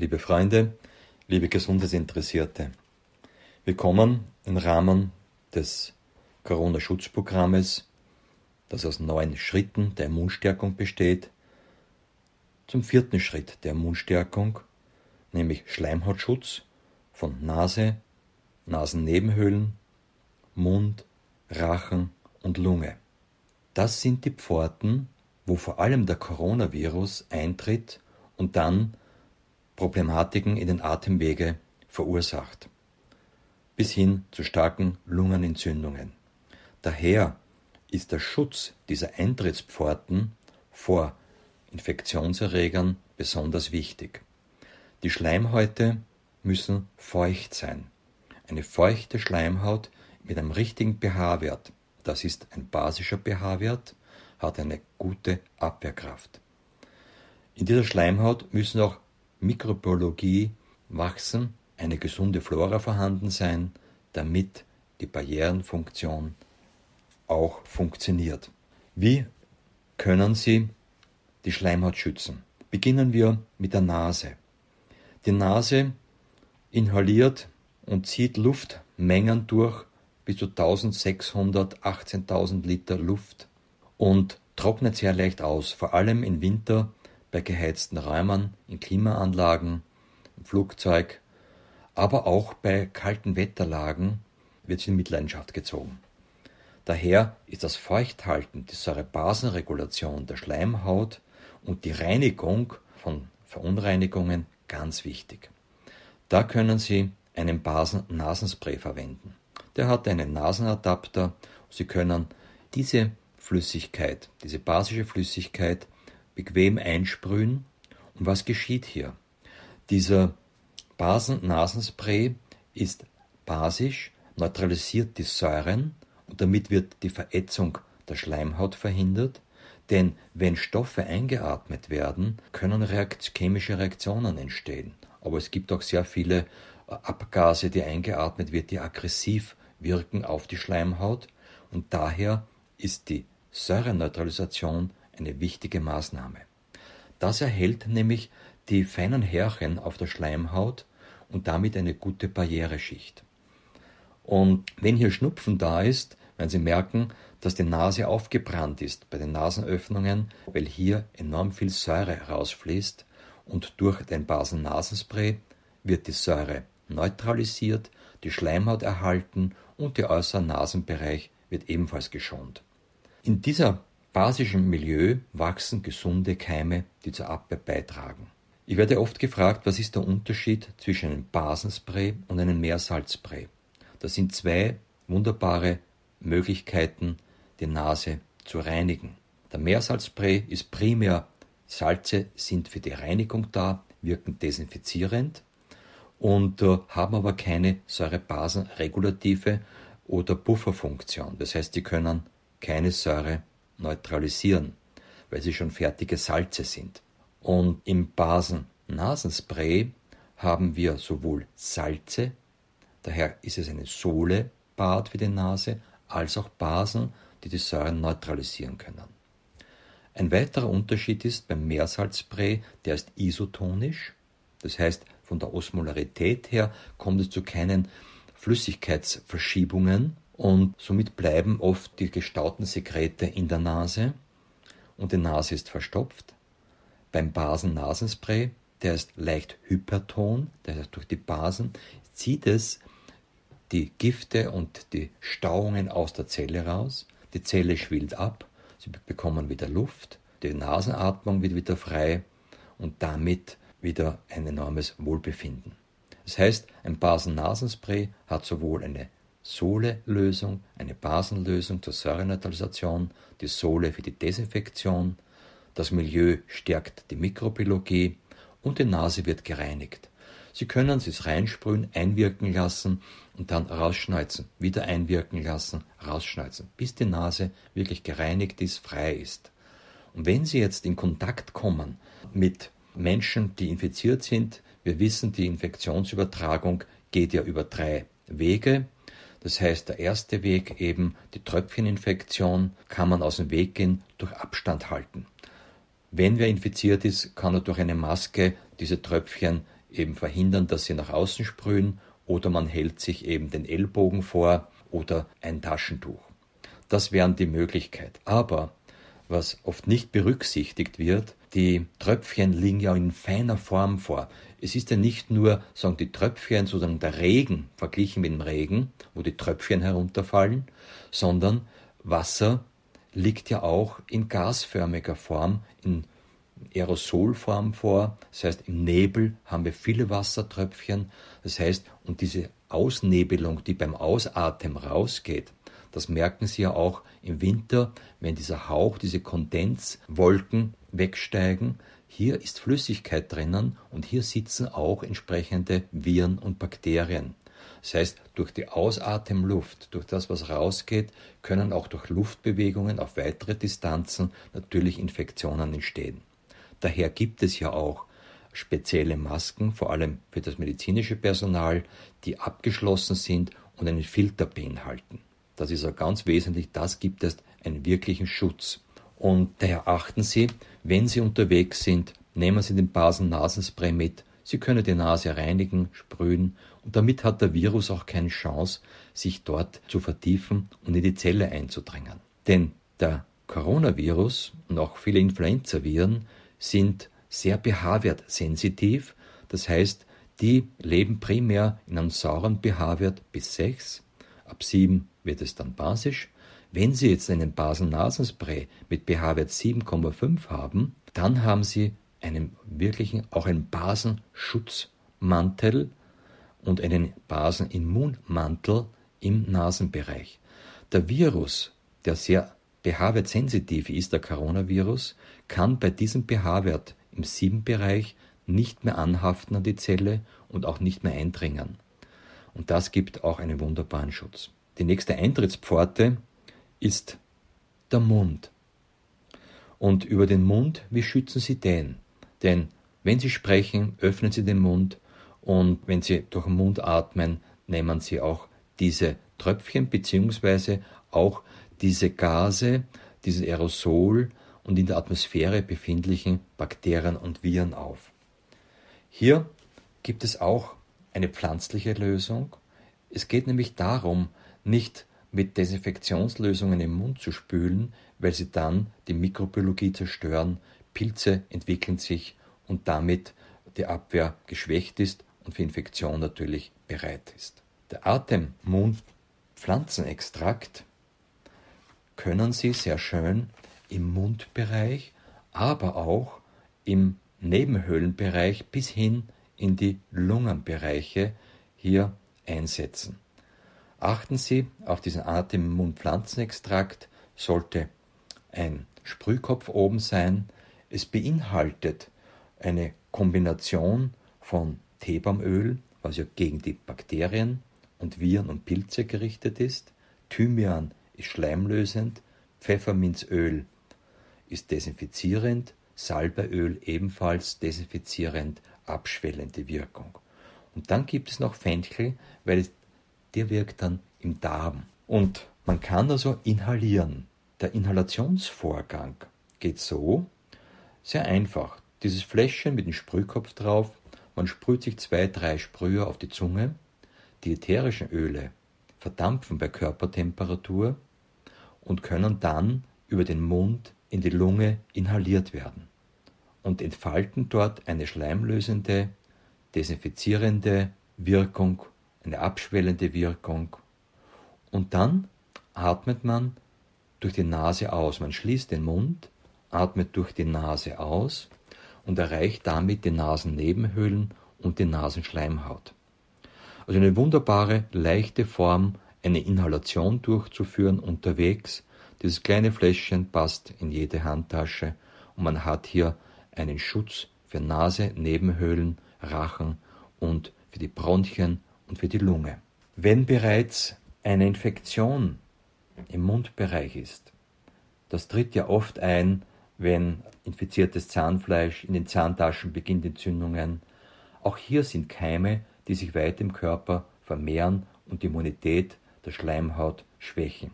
liebe Freunde, liebe Gesundheitsinteressierte. Wir kommen im Rahmen des Corona-Schutzprogrammes, das aus neun Schritten der Immunstärkung besteht, zum vierten Schritt der Immunstärkung, nämlich Schleimhautschutz von Nase, Nasennebenhöhlen, Mund, Rachen und Lunge. Das sind die Pforten, wo vor allem der Coronavirus eintritt und dann Problematiken in den Atemwege verursacht, bis hin zu starken Lungenentzündungen. Daher ist der Schutz dieser Eintrittspforten vor Infektionserregern besonders wichtig. Die Schleimhäute müssen feucht sein. Eine feuchte Schleimhaut mit einem richtigen pH-Wert, das ist ein basischer pH-Wert, hat eine gute Abwehrkraft. In dieser Schleimhaut müssen auch Mikrobiologie wachsen, eine gesunde Flora vorhanden sein, damit die Barrierenfunktion auch funktioniert. Wie können Sie die Schleimhaut schützen? Beginnen wir mit der Nase. Die Nase inhaliert und zieht Luftmengen durch bis zu 1600, 18.000 Liter Luft und trocknet sehr leicht aus, vor allem im Winter bei geheizten Räumen, in Klimaanlagen, im Flugzeug, aber auch bei kalten Wetterlagen wird sie in Mitleidenschaft gezogen. Daher ist das Feuchthalten, die Säurebasenregulation der Schleimhaut und die Reinigung von Verunreinigungen ganz wichtig. Da können Sie einen Basen-Nasenspray verwenden. Der hat einen Nasenadapter. Sie können diese Flüssigkeit, diese basische Flüssigkeit bequem einsprühen. Und was geschieht hier? Dieser Basen-Nasenspray ist basisch, neutralisiert die Säuren und damit wird die Verätzung der Schleimhaut verhindert. Denn wenn Stoffe eingeatmet werden, können Reakt chemische Reaktionen entstehen. Aber es gibt auch sehr viele äh, Abgase, die eingeatmet wird, die aggressiv wirken auf die Schleimhaut. Und daher ist die Säureneutralisation eine wichtige Maßnahme. Das erhält nämlich die feinen Härchen auf der Schleimhaut und damit eine gute Barriereschicht. Und wenn hier Schnupfen da ist, werden Sie merken, dass die Nase aufgebrannt ist bei den Nasenöffnungen, weil hier enorm viel Säure herausfließt und durch den Basennasenspray wird die Säure neutralisiert, die Schleimhaut erhalten und der äußere Nasenbereich wird ebenfalls geschont. In dieser basischem Milieu wachsen gesunde Keime, die zur Abwehr beitragen. Ich werde oft gefragt, was ist der Unterschied zwischen einem Basenspray und einem Meersalzspray? Das sind zwei wunderbare Möglichkeiten, die Nase zu reinigen. Der Meersalzspray ist primär Salze sind für die Reinigung da, wirken desinfizierend und äh, haben aber keine Säurebasenregulative oder Bufferfunktion. Das heißt, die können keine Säure neutralisieren, weil sie schon fertige Salze sind. Und im Basen-Nasenspray haben wir sowohl Salze, daher ist es eine Sohlebad für die Nase, als auch Basen, die die Säuren neutralisieren können. Ein weiterer Unterschied ist beim Meersalzspray, der ist isotonisch, das heißt von der Osmolarität her kommt es zu keinen Flüssigkeitsverschiebungen, und somit bleiben oft die gestauten Sekrete in der Nase und die Nase ist verstopft. Beim Basen-Nasenspray, der ist leicht hyperton, das heißt durch die Basen zieht es die Gifte und die Stauungen aus der Zelle raus. Die Zelle schwillt ab, sie bekommen wieder Luft, die Nasenatmung wird wieder frei und damit wieder ein enormes Wohlbefinden. Das heißt, ein Basen-Nasenspray hat sowohl eine Sohle-Lösung, eine Basenlösung zur Säureneutralisation, die Sohle für die Desinfektion, das Milieu stärkt die Mikrobiologie und die Nase wird gereinigt. Sie können es reinsprühen, einwirken lassen und dann rausschneuzen, wieder einwirken lassen, rausschneuzen, bis die Nase wirklich gereinigt ist, frei ist. Und wenn Sie jetzt in Kontakt kommen mit Menschen, die infiziert sind, wir wissen, die Infektionsübertragung geht ja über drei Wege. Das heißt, der erste Weg eben die Tröpfcheninfektion kann man aus dem Weg gehen durch Abstand halten. Wenn wer infiziert ist, kann er durch eine Maske diese Tröpfchen eben verhindern, dass sie nach außen sprühen oder man hält sich eben den Ellbogen vor oder ein Taschentuch. Das wären die Möglichkeit. Aber was oft nicht berücksichtigt wird, die Tröpfchen liegen ja in feiner Form vor. Es ist ja nicht nur, sagen die Tröpfchen, sozusagen der Regen verglichen mit dem Regen, wo die Tröpfchen herunterfallen, sondern Wasser liegt ja auch in gasförmiger Form, in Aerosolform vor. Das heißt, im Nebel haben wir viele Wassertröpfchen. Das heißt, und diese Ausnebelung, die beim Ausatmen rausgeht, das merken Sie ja auch im Winter, wenn dieser Hauch, diese Kondenswolken wegsteigen. Hier ist Flüssigkeit drinnen und hier sitzen auch entsprechende Viren und Bakterien. Das heißt, durch die Ausatemluft, durch das, was rausgeht, können auch durch Luftbewegungen auf weitere Distanzen natürlich Infektionen entstehen. Daher gibt es ja auch spezielle Masken, vor allem für das medizinische Personal, die abgeschlossen sind und einen Filter beinhalten. Das ist ja ganz wesentlich, das gibt es einen wirklichen Schutz. Und daher achten Sie, wenn Sie unterwegs sind, nehmen Sie den Basen-Nasenspray mit. Sie können die Nase reinigen, sprühen und damit hat der Virus auch keine Chance, sich dort zu vertiefen und in die Zelle einzudrängen. Denn der Coronavirus und auch viele Influenzaviren sind sehr pH-Wert sensitiv, das heißt, die leben primär in einem sauren pH-Wert bis 6, ab 7 wird es dann basisch wenn Sie jetzt einen Basen-Nasenspray mit pH-Wert 7,5 haben, dann haben Sie einen wirklichen, auch einen Basenschutzmantel und einen Basenimmunmantel im Nasenbereich. Der Virus, der sehr pH-Wert sensitiv ist, der Coronavirus, kann bei diesem pH-Wert im 7-Bereich nicht mehr anhaften an die Zelle und auch nicht mehr eindringen. Und das gibt auch einen wunderbaren Schutz. Die nächste Eintrittspforte ist der Mund. Und über den Mund, wie schützen Sie den? Denn wenn Sie sprechen, öffnen Sie den Mund und wenn Sie durch den Mund atmen, nehmen Sie auch diese Tröpfchen beziehungsweise auch diese Gase, dieses Aerosol und in der Atmosphäre befindlichen Bakterien und Viren auf. Hier gibt es auch eine pflanzliche Lösung. Es geht nämlich darum, nicht mit Desinfektionslösungen im Mund zu spülen, weil sie dann die Mikrobiologie zerstören, Pilze entwickeln sich und damit die Abwehr geschwächt ist und für Infektion natürlich bereit ist. Der Atemmund-Pflanzenextrakt können Sie sehr schön im Mundbereich, aber auch im Nebenhöhlenbereich bis hin in die Lungenbereiche hier einsetzen. Achten Sie auf diesen Atem-Mund-Pflanzenextrakt, sollte ein Sprühkopf oben sein. Es beinhaltet eine Kombination von Teebaumöl, was ja gegen die Bakterien und Viren und Pilze gerichtet ist. Thymian ist schleimlösend, Pfefferminzöl ist desinfizierend, Salbeöl ebenfalls desinfizierend, abschwellende Wirkung. Und dann gibt es noch Fenchel, weil der wirkt dann im Darm. Und man kann also inhalieren. Der Inhalationsvorgang geht so, sehr einfach. Dieses Fläschchen mit dem Sprühkopf drauf, man sprüht sich zwei, drei Sprüher auf die Zunge. Die ätherischen Öle verdampfen bei Körpertemperatur und können dann über den Mund in die Lunge inhaliert werden und entfalten dort eine schleimlösende, desinfizierende Wirkung eine abschwellende Wirkung. Und dann atmet man durch die Nase aus. Man schließt den Mund, atmet durch die Nase aus und erreicht damit die Nasennebenhöhlen und die Nasenschleimhaut. Also eine wunderbare, leichte Form, eine Inhalation durchzuführen unterwegs. Dieses kleine Fläschchen passt in jede Handtasche und man hat hier einen Schutz für Nase, Nebenhöhlen, Rachen und für die Bronchien und für die Lunge. Wenn bereits eine Infektion im Mundbereich ist, das tritt ja oft ein, wenn infiziertes Zahnfleisch in den Zahntaschen beginnt Entzündungen. Auch hier sind Keime, die sich weit im Körper vermehren und die Immunität der Schleimhaut schwächen.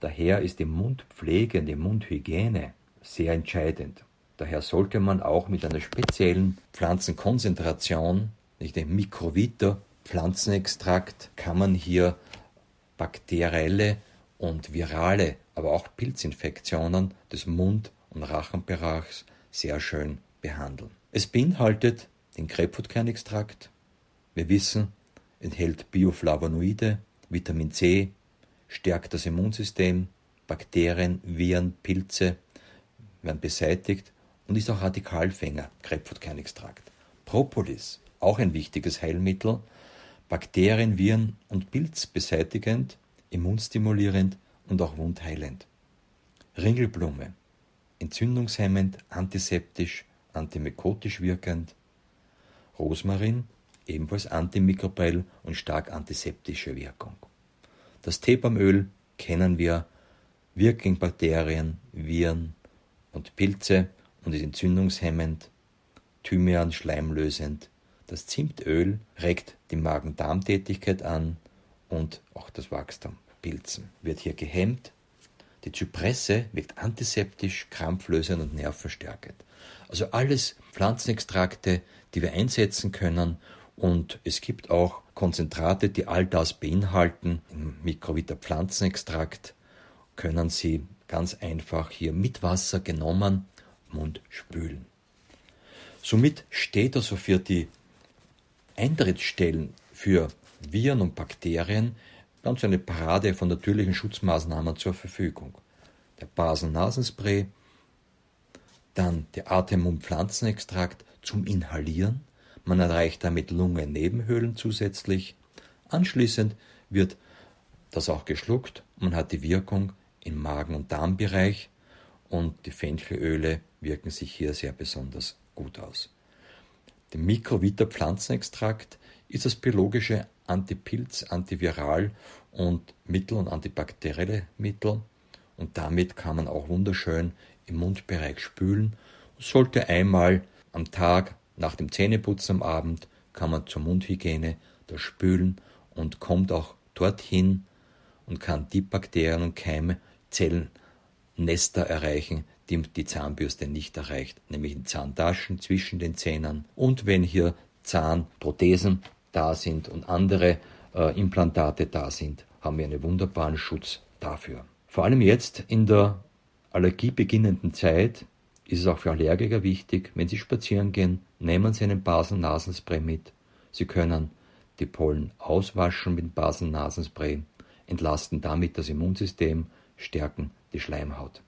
Daher ist die Mundpflege und die Mundhygiene sehr entscheidend. Daher sollte man auch mit einer speziellen Pflanzenkonzentration, nicht dem Mikrovita Pflanzenextrakt, kann man hier bakterielle und virale, aber auch Pilzinfektionen des Mund- und Rachenbereichs sehr schön behandeln. Es beinhaltet den Grapefruitkernextrakt. Wir wissen, enthält Bioflavonoide, Vitamin C, stärkt das Immunsystem, Bakterien, Viren, Pilze werden beseitigt und ist auch Radikalfänger, Grapefruitkernextrakt. Propolis, auch ein wichtiges Heilmittel, Bakterien, Viren und Pilz beseitigend, immunstimulierend und auch wundheilend. Ringelblume, entzündungshemmend, antiseptisch, antimykotisch wirkend. Rosmarin, ebenfalls antimikrobiell und stark antiseptische Wirkung. Das Teebaumöl kennen wir, wirkt gegen Bakterien, Viren und Pilze und ist entzündungshemmend, Thymian schleimlösend. Das Zimtöl regt die Magen-Darm-Tätigkeit an und auch das Wachstum. Pilzen wird hier gehemmt. Die Zypresse wirkt antiseptisch, krampflösend und nervenstärkend. Also alles Pflanzenextrakte, die wir einsetzen können und es gibt auch Konzentrate, die all das beinhalten. Im Mikrovita Pflanzenextrakt können Sie ganz einfach hier mit Wasser genommen Mund spülen. Somit steht also für die Eintrittsstellen für Viren und Bakterien ganz eine Parade von natürlichen Schutzmaßnahmen zur Verfügung. Der Basen-Nasenspray, dann der Atem- und Pflanzenextrakt zum Inhalieren. Man erreicht damit Lungennebenhöhlen zusätzlich. Anschließend wird das auch geschluckt. Man hat die Wirkung im Magen- und Darmbereich und die Fenchelöle wirken sich hier sehr besonders gut aus. Der Mikrovita Pflanzenextrakt ist das biologische Antipilz, Antiviral und Mittel und antibakterielle Mittel und damit kann man auch wunderschön im Mundbereich spülen. Sollte einmal am Tag nach dem Zähneputzen am Abend kann man zur Mundhygiene das spülen und kommt auch dorthin und kann die Bakterien und Keime, Zellen Nester erreichen, die die Zahnbürste nicht erreicht, nämlich in Zahntaschen zwischen den Zähnen. Und wenn hier Zahnprothesen da sind und andere äh, Implantate da sind, haben wir einen wunderbaren Schutz dafür. Vor allem jetzt in der allergiebeginnenden Zeit ist es auch für Allergiker wichtig, wenn Sie spazieren gehen, nehmen Sie einen Basen-Nasenspray mit. Sie können die Pollen auswaschen mit Basen-Nasenspray, entlasten damit das Immunsystem, stärken die Schleimhaut.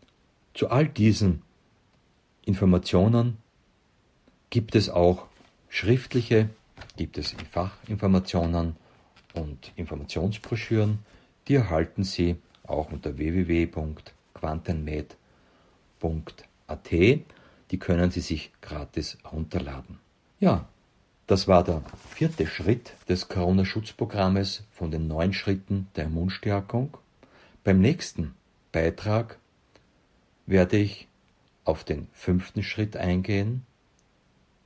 Zu all diesen Informationen gibt es auch schriftliche, gibt es Fachinformationen und Informationsbroschüren, die erhalten Sie auch unter www.quantenmed.at. Die können Sie sich gratis herunterladen. Ja, das war der vierte Schritt des Corona-Schutzprogrammes von den neun Schritten der Immunstärkung. Beim nächsten Beitrag werde ich auf den fünften Schritt eingehen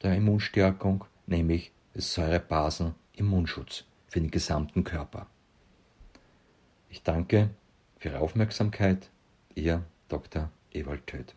der Immunstärkung, nämlich Säurebasen-Immunschutz für den gesamten Körper. Ich danke für Ihre Aufmerksamkeit. Ihr Dr. Ewald Töth.